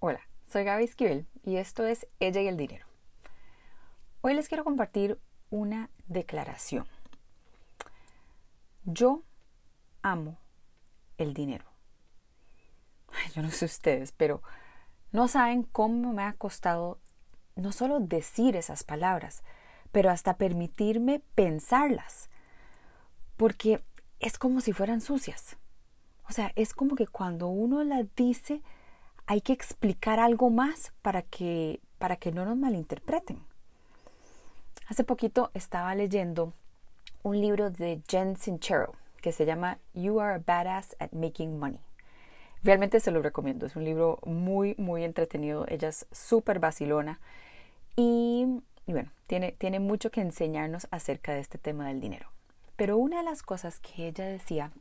Hola, soy Gaby Esquivel y esto es Ella y el Dinero. Hoy les quiero compartir una declaración. Yo amo el dinero. yo no sé ustedes, pero no saben cómo me ha costado no solo decir esas palabras, pero hasta permitirme pensarlas, porque es como si fueran sucias. O sea, es como que cuando uno las dice, hay que explicar algo más para que, para que no nos malinterpreten. Hace poquito estaba leyendo un libro de Jen Sincero que se llama You Are a Badass at Making Money. Realmente se lo recomiendo, es un libro muy, muy entretenido, ella es súper vacilona y, y bueno, tiene, tiene mucho que enseñarnos acerca de este tema del dinero. Pero una de las cosas que ella decía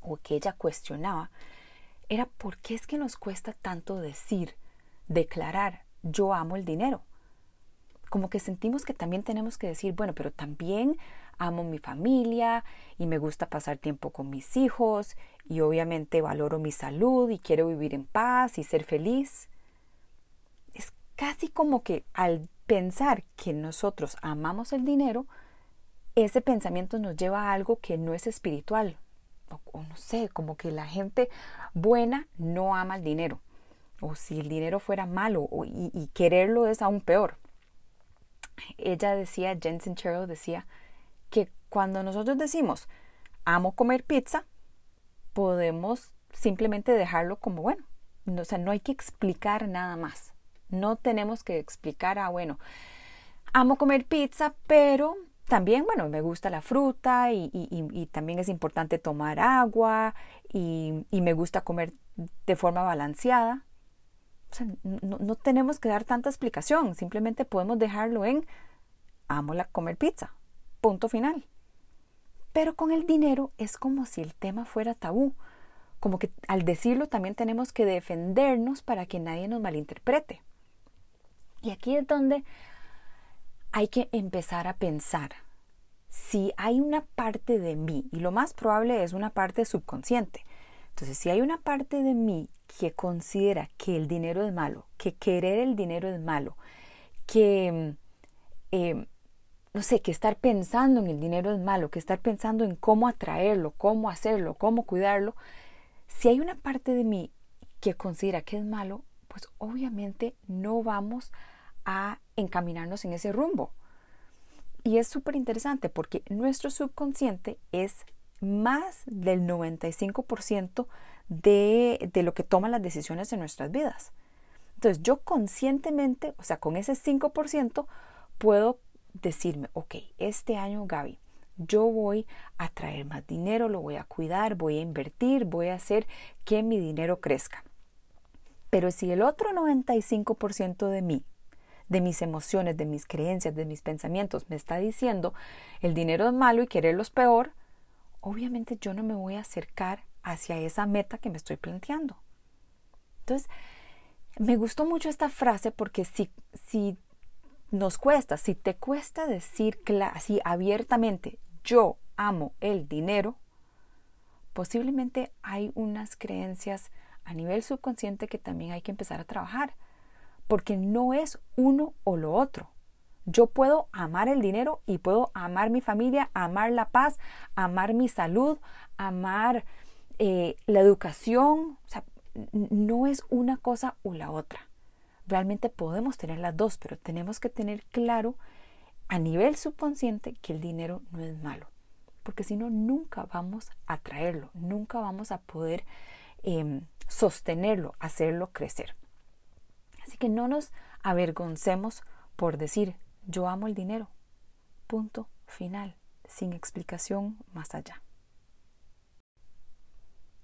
o que ella cuestionaba era por qué es que nos cuesta tanto decir, declarar, yo amo el dinero. Como que sentimos que también tenemos que decir, bueno, pero también amo mi familia y me gusta pasar tiempo con mis hijos y obviamente valoro mi salud y quiero vivir en paz y ser feliz. Es casi como que al pensar que nosotros amamos el dinero, ese pensamiento nos lleva a algo que no es espiritual, o, no sé, como que la gente buena no ama el dinero. O si el dinero fuera malo y, quererlo es aún peor. Ella decía, Jensen Cheryl decía, que cuando nosotros decimos amo comer pizza, podemos simplemente dejarlo como bueno. O sea, no hay que explicar nada más. No tenemos que explicar, ah, bueno, amo comer pizza, pero también, bueno, me gusta la fruta y, también es importante tomar agua y, me gusta comer de forma balanceada. O sea, no, tenemos que dar tanta explicación, simplemente podemos dejarlo en amo la comer pizza, punto final. Pero con el dinero es como si el tema fuera tabú, como que al decirlo también tenemos que defendernos para que nadie nos malinterprete. Y aquí es donde hay que empezar a pensar si hay una parte de mí, y lo más probable es una parte subconsciente. Entonces, si hay una parte de mí que considera que el dinero es malo, que querer el dinero es malo, que, eh, no sé, que estar pensando en el dinero es malo, que estar pensando en cómo atraerlo, cómo hacerlo, cómo cuidarlo, si hay una parte de mí que considera que es malo, pues obviamente no vamos a encaminarnos en ese rumbo. Y es súper interesante porque nuestro subconsciente es más del 95% de, de lo que toman las decisiones en nuestras vidas. Entonces yo conscientemente, o sea, con ese 5%, puedo decirme, ok, este año Gaby, yo voy a traer más dinero, lo voy a cuidar, voy a invertir, voy a hacer que mi dinero crezca. Pero si el otro 95% de mí de mis emociones, de mis creencias, de mis pensamientos me está diciendo el dinero es malo y quererlo es peor, obviamente yo no me voy a acercar hacia esa meta que me estoy planteando. Entonces, me gustó mucho esta frase porque si, si nos cuesta, si te cuesta decir así abiertamente, yo amo el dinero, posiblemente hay unas creencias a nivel subconsciente que también hay que empezar a trabajar porque no es uno o lo otro. Yo puedo amar el dinero y puedo amar mi familia, amar la paz, amar mi salud, amar eh, la educación. O sea, no es una cosa o la otra. Realmente podemos tener las dos, pero tenemos que tener claro a nivel subconsciente que el dinero no es malo. Porque si no, nunca vamos a traerlo, nunca vamos a poder em, sostenerlo, hacerlo crecer. Así que no nos avergoncemos por decir yo amo el dinero. Punto final, sin explicación más allá.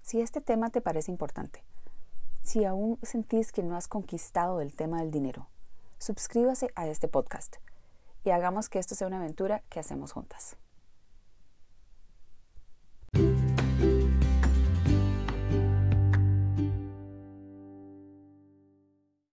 Si este tema te parece importante, si aún sentís que no has conquistado el tema del dinero, suscríbase a este podcast y hagamos que esto sea una aventura que hacemos juntas.